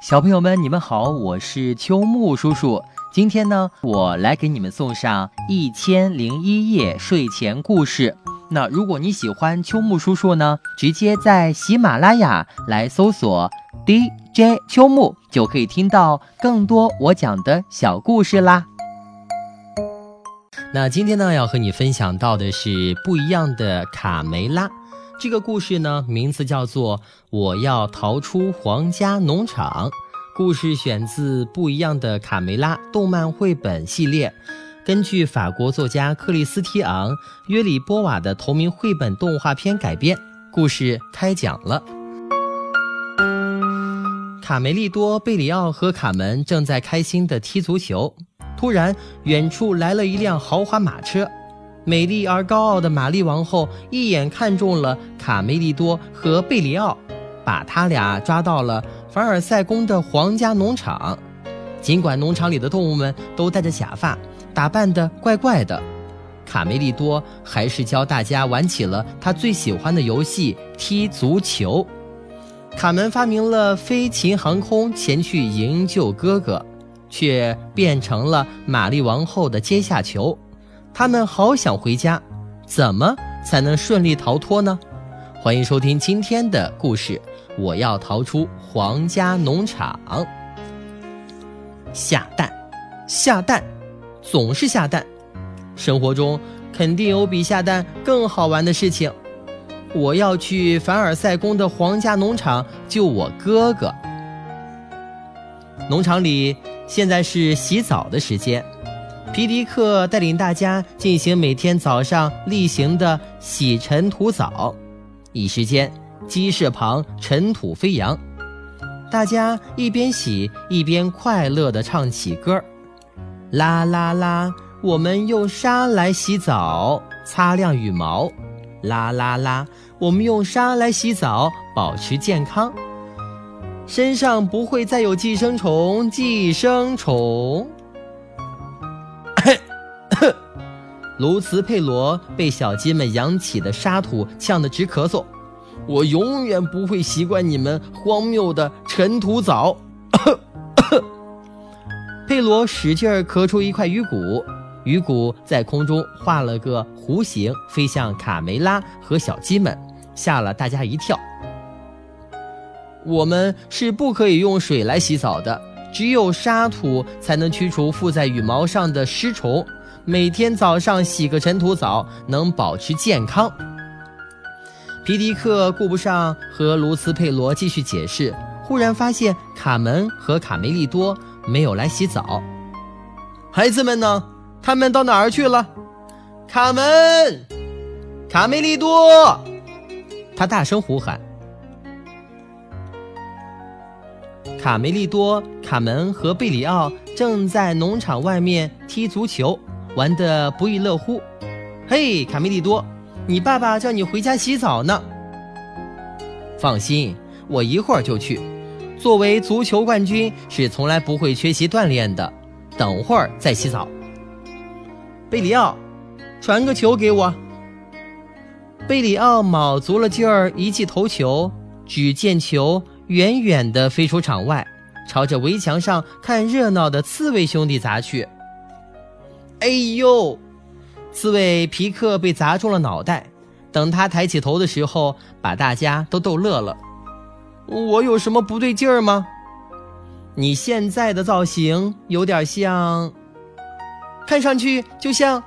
小朋友们，你们好，我是秋木叔叔。今天呢，我来给你们送上一千零一夜睡前故事。那如果你喜欢秋木叔叔呢，直接在喜马拉雅来搜索 DJ 秋木，就可以听到更多我讲的小故事啦。那今天呢，要和你分享到的是不一样的卡梅拉。这个故事呢，名字叫做《我要逃出皇家农场》。故事选自《不一样的卡梅拉》动漫绘本系列，根据法国作家克里斯提昂·约里波瓦的同名绘本动画片改编。故事开讲了。卡梅利多、贝里奥和卡门正在开心地踢足球，突然，远处来了一辆豪华马车。美丽而高傲的玛丽王后一眼看中了卡梅利多和贝里奥，把他俩抓到了凡尔赛宫的皇家农场。尽管农场里的动物们都戴着假发，打扮得怪怪的，卡梅利多还是教大家玩起了他最喜欢的游戏——踢足球。卡门发明了飞禽航空，前去营救哥哥，却变成了玛丽王后的阶下囚。他们好想回家，怎么才能顺利逃脱呢？欢迎收听今天的故事。我要逃出皇家农场。下蛋，下蛋，总是下蛋。生活中肯定有比下蛋更好玩的事情。我要去凡尔赛宫的皇家农场救我哥哥。农场里现在是洗澡的时间。皮迪克带领大家进行每天早上例行的洗尘土澡，一时间鸡舍旁尘土飞扬，大家一边洗一边快乐地唱起歌啦啦啦，我们用沙来洗澡，擦亮羽毛；啦啦啦，我们用沙来洗澡，保持健康，身上不会再有寄生虫，寄生虫。卢茨佩罗被小鸡们扬起的沙土呛得直咳嗽，我永远不会习惯你们荒谬的尘土澡。佩罗使劲儿咳出一块鱼骨，鱼骨在空中画了个弧形，飞向卡梅拉和小鸡们，吓了大家一跳。我们是不可以用水来洗澡的，只有沙土才能驱除附在羽毛上的尸虫。每天早上洗个尘土澡，能保持健康。皮迪克顾不上和卢斯佩罗继续解释，忽然发现卡门和卡梅利多没有来洗澡。孩子们呢？他们到哪儿去了？卡门，卡梅利多，他大声呼喊。卡梅利多、卡门和贝里奥正在农场外面踢足球。玩得不亦乐乎，嘿，卡梅利多，你爸爸叫你回家洗澡呢。放心，我一会儿就去。作为足球冠军，是从来不会缺席锻炼的。等会儿再洗澡。贝里奥，传个球给我。贝里奥卯足了劲儿，一记头球，只见球远远地飞出场外，朝着围墙上看热闹的刺猬兄弟砸去。哎呦！刺猬皮克被砸中了脑袋。等他抬起头的时候，把大家都逗乐了。我有什么不对劲儿吗？你现在的造型有点像，看上去就像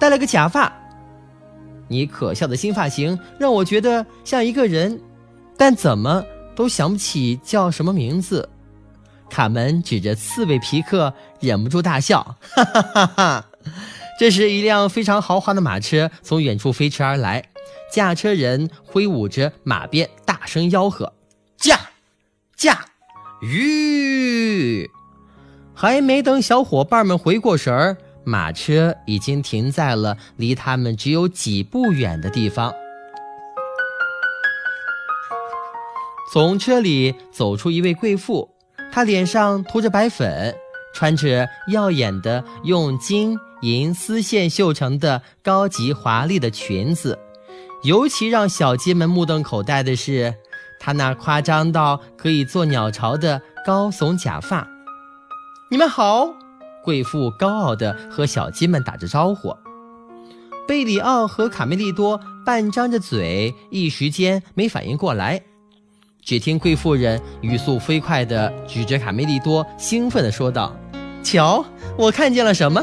戴了个假发。你可笑的新发型让我觉得像一个人，但怎么都想不起叫什么名字。卡门指着刺猬皮克，忍不住大笑，哈哈哈哈！这时，一辆非常豪华的马车从远处飞驰而来，驾车人挥舞着马鞭，大声吆喝：“驾，驾！”吁！还没等小伙伴们回过神儿，马车已经停在了离他们只有几步远的地方。从车里走出一位贵妇。她脸上涂着白粉，穿着耀眼的用金银丝线绣成的高级华丽的裙子。尤其让小鸡们目瞪口呆的是，他那夸张到可以做鸟巢的高耸假发。你们好，贵妇高傲地和小鸡们打着招呼。贝里奥和卡梅利多半张着嘴，一时间没反应过来。只听贵妇人语速飞快地指着卡梅利多，兴奋地说道：“瞧，我看见了什么？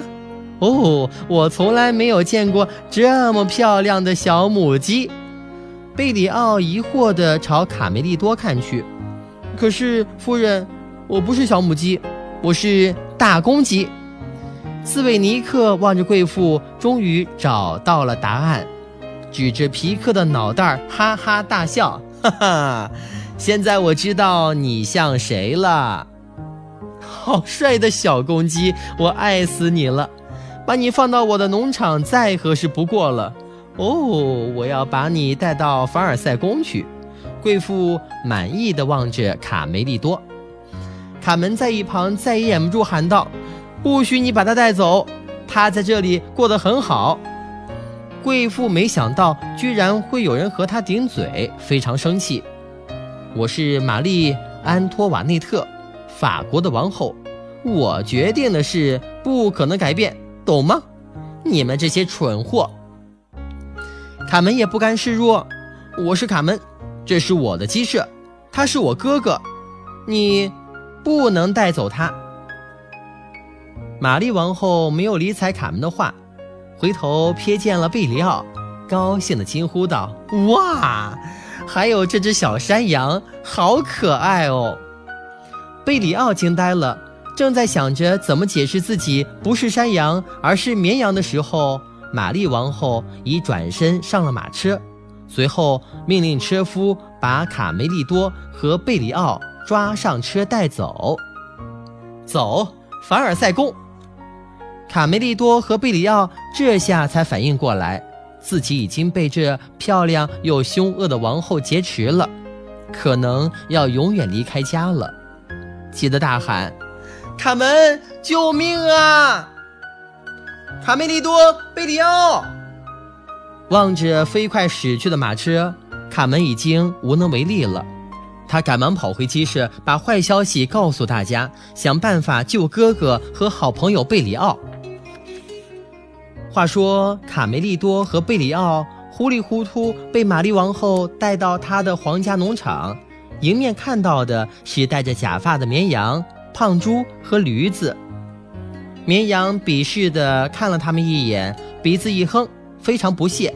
哦，我从来没有见过这么漂亮的小母鸡。”贝里奥疑惑地朝卡梅利多看去。“可是，夫人，我不是小母鸡，我是大公鸡。”斯韦尼克望着贵妇，终于找到了答案，指着皮克的脑袋哈哈大笑：“哈哈，现在我知道你像谁了。好帅的小公鸡，我爱死你了！把你放到我的农场再合适不过了。哦，我要把你带到凡尔赛宫去。”贵妇满意的望着卡梅利多，卡门在一旁再也忍不住喊道。不许你把他带走，他在这里过得很好。贵妇没想到居然会有人和他顶嘴，非常生气。我是玛丽安托瓦内特，法国的王后，我决定的事不可能改变，懂吗？你们这些蠢货！卡门也不甘示弱，我是卡门，这是我的鸡舍，他是我哥哥，你不能带走他。玛丽王后没有理睬卡门的话，回头瞥见了贝里奥，高兴地惊呼道：“哇，还有这只小山羊，好可爱哦！”贝里奥惊呆了，正在想着怎么解释自己不是山羊而是绵羊的时候，玛丽王后已转身上了马车，随后命令车夫把卡梅利多和贝里奥抓上车带走。走，凡尔赛宫。卡梅利多和贝里奥这下才反应过来，自己已经被这漂亮又凶恶的王后劫持了，可能要永远离开家了。急得大喊：“卡门，救命啊！”卡梅利多、贝里奥望着飞快驶去的马车，卡门已经无能为力了。他赶忙跑回鸡舍，把坏消息告诉大家，想办法救哥哥和好朋友贝里奥。话说，卡梅利多和贝里奥糊里糊涂被玛丽王后带到他的皇家农场，迎面看到的是戴着假发的绵羊、胖猪和驴子。绵羊鄙视地看了他们一眼，鼻子一哼，非常不屑：“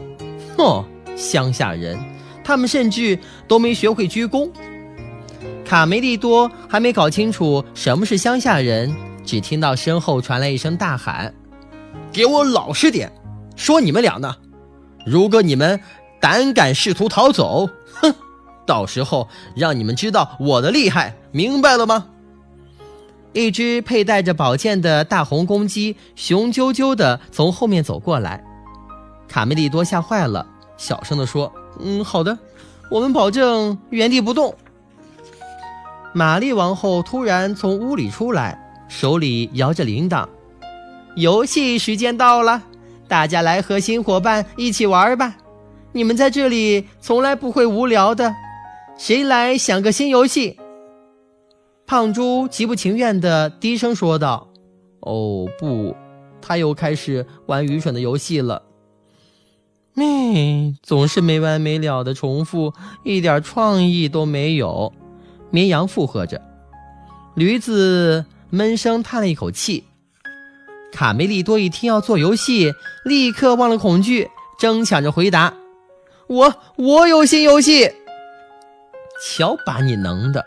哼，乡下人，他们甚至都没学会鞠躬。”卡梅利多还没搞清楚什么是乡下人，只听到身后传来一声大喊。给我老实点，说你们俩呢？如果你们胆敢试图逃走，哼，到时候让你们知道我的厉害，明白了吗？一只佩戴着宝剑的大红公鸡雄赳赳地从后面走过来，卡梅利多吓坏了，小声地说：“嗯，好的，我们保证原地不动。”玛丽王后突然从屋里出来，手里摇着铃铛。游戏时间到了，大家来和新伙伴一起玩吧！你们在这里从来不会无聊的。谁来想个新游戏？胖猪极不情愿地低声说道：“哦不，他又开始玩愚蠢的游戏了。嗯，总是没完没了的重复，一点创意都没有。”绵羊附和着，驴子闷声叹了一口气。卡梅利多一听要做游戏，立刻忘了恐惧，争抢着回答：“我我有新游戏。”瞧把你能的！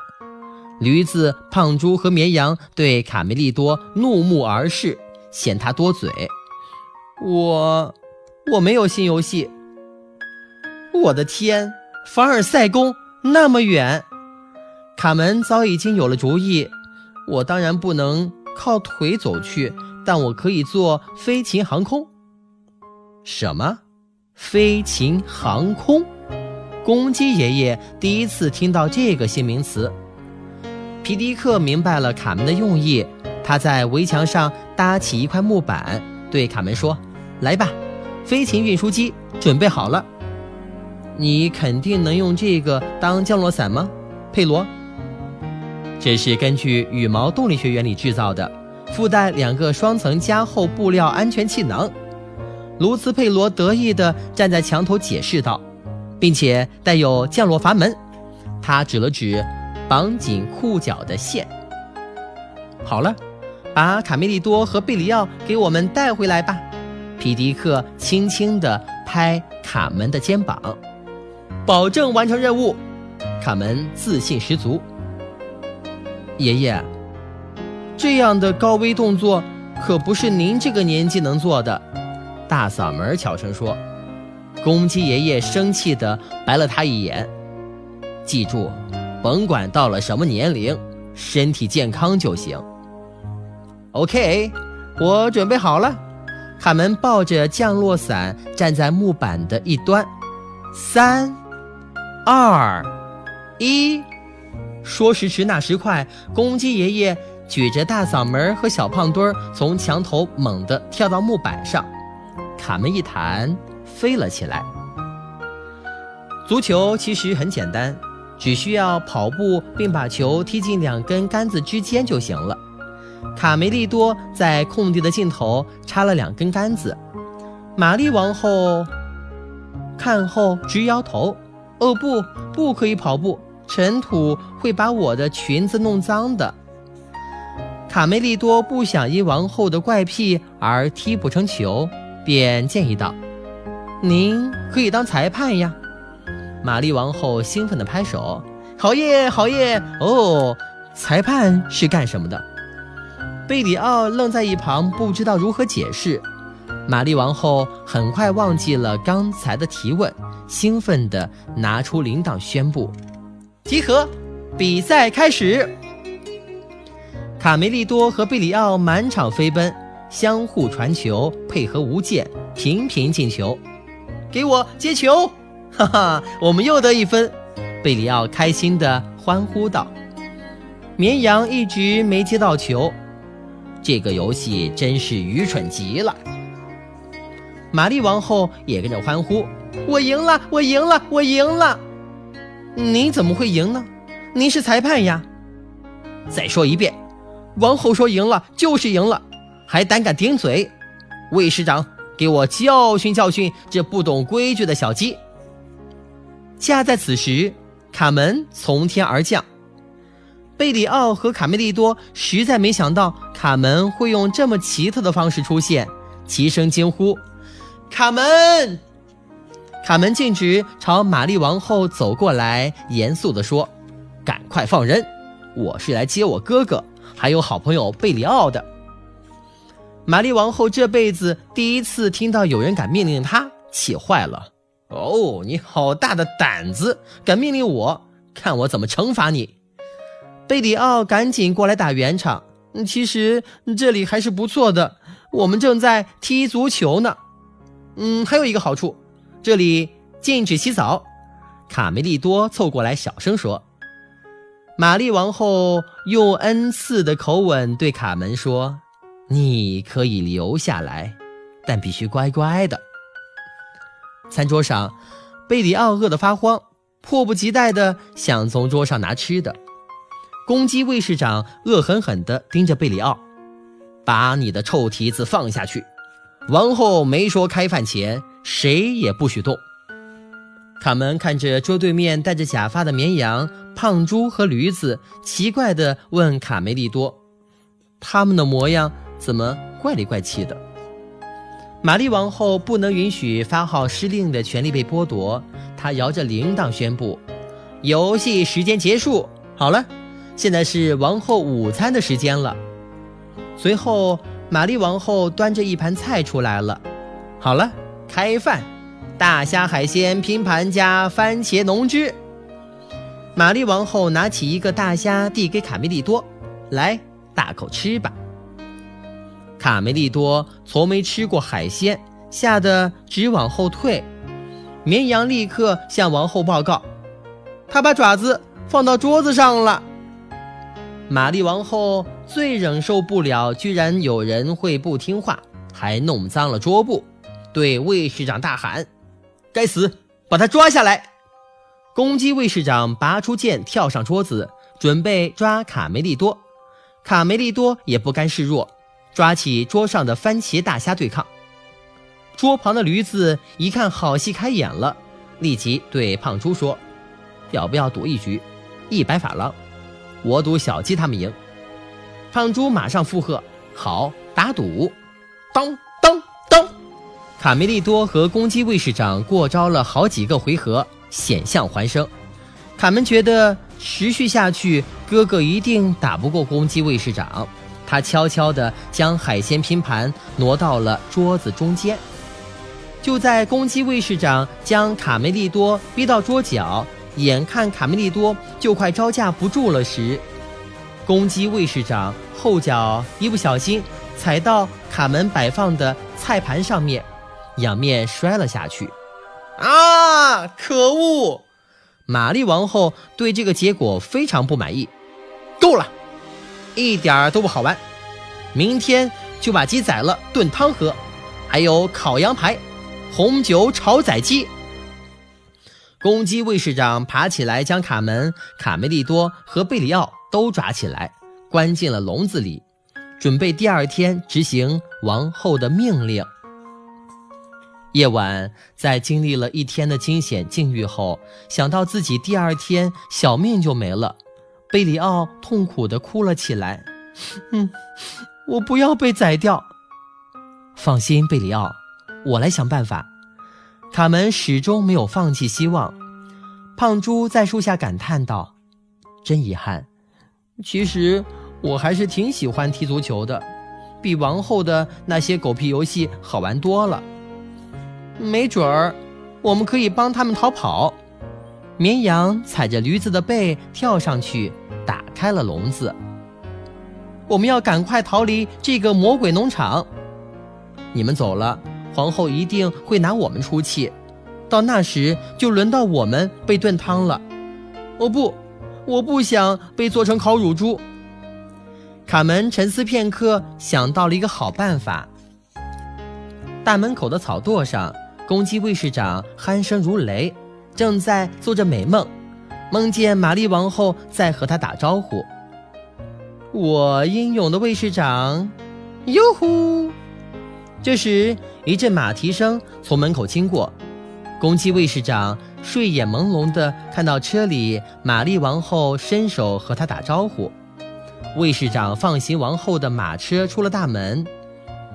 驴子、胖猪和绵羊对卡梅利多怒目而视，嫌他多嘴。我我没有新游戏。我的天，凡尔赛宫那么远！卡门早已经有了主意，我当然不能靠腿走去。但我可以坐飞禽航空。什么？飞禽航空？公鸡爷爷第一次听到这个新名词。皮迪克明白了卡门的用意，他在围墙上搭起一块木板，对卡门说：“来吧，飞禽运输机准备好了。”你肯定能用这个当降落伞吗，佩罗？这是根据羽毛动力学原理制造的，附带两个双层加厚布料安全气囊。卢茨佩罗得意地站在墙头解释道，并且带有降落阀门。他指了指绑紧裤脚的线。好了，把卡梅利多和贝里奥给我们带回来吧。皮迪克轻轻地拍卡门的肩膀，保证完成任务。卡门自信十足。爷爷，这样的高危动作可不是您这个年纪能做的。大嗓门悄声说。公鸡爷爷生气地白了他一眼。记住，甭管到了什么年龄，身体健康就行。OK，我准备好了。卡门抱着降落伞站在木板的一端。三、二、一。说时迟，那时快，公鸡爷爷举着大嗓门和小胖墩儿从墙头猛地跳到木板上，卡门一弹，飞了起来。足球其实很简单，只需要跑步并把球踢进两根杆子之间就行了。卡梅利多在空地的尽头插了两根杆子，玛丽王后看后直摇头：“哦不，不可以跑步。”尘土会把我的裙子弄脏的。卡梅利多不想因王后的怪癖而踢不成球，便建议道：“您可以当裁判呀！”玛丽王后兴奋地拍手：“好耶，好耶！哦，裁判是干什么的？”贝里奥愣在一旁，不知道如何解释。玛丽王后很快忘记了刚才的提问，兴奋地拿出铃铛宣布。集合，比赛开始。卡梅利多和贝里奥满场飞奔，相互传球，配合无间，频频进球。给我接球！哈哈，我们又得一分。贝里奥开心地欢呼道。绵羊一直没接到球，这个游戏真是愚蠢极了。玛丽王后也跟着欢呼：“我赢了！我赢了！我赢了！”您怎么会赢呢？您是裁判呀！再说一遍，王后说赢了就是赢了，还胆敢顶嘴！卫士长，给我教训教训这不懂规矩的小鸡！恰在此时，卡门从天而降，贝里奥和卡梅利多实在没想到卡门会用这么奇特的方式出现，齐声惊呼：“卡门！”卡门径直朝玛丽王后走过来，严肃地说：“赶快放人！我是来接我哥哥，还有好朋友贝里奥的。”玛丽王后这辈子第一次听到有人敢命令她，气坏了。“哦，你好大的胆子，敢命令我？看我怎么惩罚你！”贝里奥赶紧过来打圆场。其实这里还是不错的，我们正在踢足球呢。嗯，还有一个好处。这里禁止洗澡，卡梅利多凑过来小声说。玛丽王后用恩赐的口吻对卡门说：“你可以留下来，但必须乖乖的。”餐桌上，贝里奥饿得发慌，迫不及待地想从桌上拿吃的。公鸡卫士长恶狠狠地盯着贝里奥：“把你的臭蹄子放下去！”王后没说开饭前。谁也不许动。卡门看着桌对面戴着假发的绵羊、胖猪和驴子，奇怪地问卡梅利多：“他们的模样怎么怪里怪气的？”玛丽王后不能允许发号施令的权利被剥夺，她摇着铃铛宣布：“游戏时间结束。好了，现在是王后午餐的时间了。”随后，玛丽王后端着一盘菜出来了。好了。开饭，大虾海鲜拼盘加番茄浓汁。玛丽王后拿起一个大虾递给卡梅利多，来大口吃吧。卡梅利多从没吃过海鲜，吓得直往后退。绵羊立刻向王后报告，他把爪子放到桌子上了。玛丽王后最忍受不了，居然有人会不听话，还弄脏了桌布。对卫士长大喊：“该死，把他抓下来！公鸡卫士长拔出剑，跳上桌子，准备抓卡梅利多。卡梅利多也不甘示弱，抓起桌上的番茄大虾对抗。桌旁的驴子一看好戏开演了，立即对胖猪说：“要不要赌一局？一百法郎，我赌小鸡他们赢。”胖猪马上附和：“好，打赌！”当当当，卡梅利多和公鸡卫士长过招了好几个回合，险象环生。卡门觉得持续下去，哥哥一定打不过公鸡卫士长。他悄悄地将海鲜拼盘挪到了桌子中间。就在公鸡卫士长将卡梅利多逼到桌角，眼看卡梅利多就快招架不住了时，公鸡卫士长后脚一不小心踩到卡门摆放的菜盘上面，仰面摔了下去。啊！可恶！玛丽王后对这个结果非常不满意。够了，一点都不好玩。明天就把鸡宰了炖汤喝，还有烤羊排。红酒炒仔鸡。公鸡卫士长爬起来，将卡门、卡梅利多和贝里奥都抓起来，关进了笼子里，准备第二天执行王后的命令。夜晚，在经历了一天的惊险境遇后，想到自己第二天小命就没了，贝里奥痛苦地哭了起来。嗯，我不要被宰掉。放心，贝里奥。我来想办法。卡门始终没有放弃希望。胖猪在树下感叹道：“真遗憾，其实我还是挺喜欢踢足球的，比王后的那些狗屁游戏好玩多了。没准儿，我们可以帮他们逃跑。”绵羊踩着驴子的背跳上去，打开了笼子。我们要赶快逃离这个魔鬼农场。你们走了。皇后一定会拿我们出气，到那时就轮到我们被炖汤了。哦不，我不想被做成烤乳猪。卡门沉思片刻，想到了一个好办法。大门口的草垛上，公鸡卫士长鼾声如雷，正在做着美梦，梦见玛丽王后在和他打招呼。我英勇的卫士长，哟呼！这时。一阵马蹄声从门口经过，公鸡卫士长睡眼朦胧地看到车里玛丽王后伸手和他打招呼。卫士长放行王后的马车出了大门，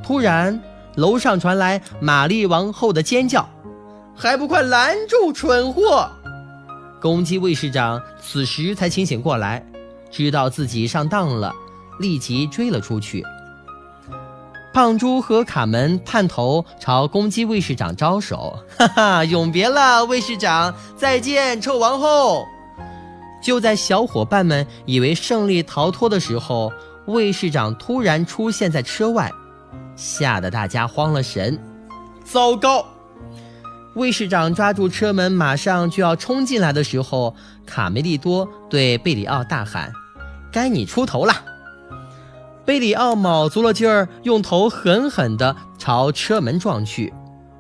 突然楼上传来玛丽王后的尖叫：“还不快拦住蠢货！”公鸡卫士长此时才清醒过来，知道自己上当了，立即追了出去。胖猪和卡门探头朝公鸡卫士长招手，哈哈，永别了，卫士长，再见，臭王后！就在小伙伴们以为胜利逃脱的时候，卫士长突然出现在车外，吓得大家慌了神。糟糕！卫士长抓住车门，马上就要冲进来的时候，卡梅利多对贝里奥大喊：“该你出头了！”贝里奥卯足了劲儿，用头狠狠地朝车门撞去，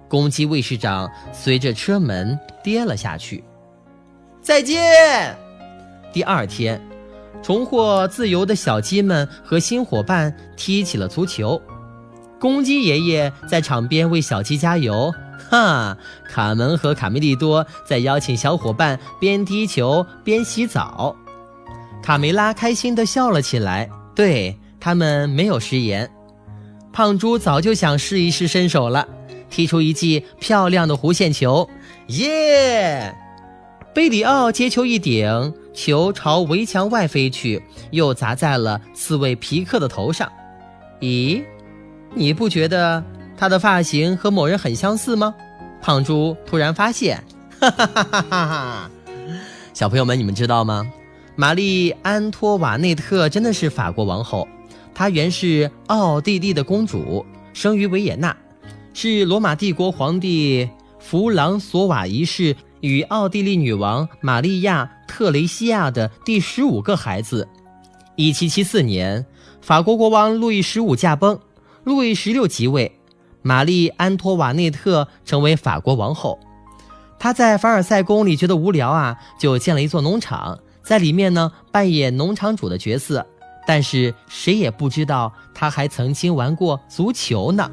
公鸡卫士长随着车门跌了下去。再见。第二天，重获自由的小鸡们和新伙伴踢起了足球。公鸡爷爷在场边为小鸡加油。哈，卡门和卡梅利多在邀请小伙伴边踢球边洗澡。卡梅拉开心地笑了起来。对。他们没有食言，胖猪早就想试一试身手了，踢出一记漂亮的弧线球，耶！贝里奥接球一顶，球朝围墙外飞去，又砸在了刺猬皮克的头上。咦，你不觉得他的发型和某人很相似吗？胖猪突然发现，哈哈哈哈哈哈！小朋友们，你们知道吗？玛丽安托瓦内特真的是法国王后。她原是奥地利的公主，生于维也纳，是罗马帝国皇帝弗朗索瓦一世与奥地利女王玛利亚特雷西亚的第十五个孩子。一七七四年，法国国王路易十五驾崩，路易十六即位，玛丽安托瓦内特成为法国王后。她在凡尔赛宫里觉得无聊啊，就建了一座农场，在里面呢扮演农场主的角色。但是谁也不知道他还曾经玩过足球呢。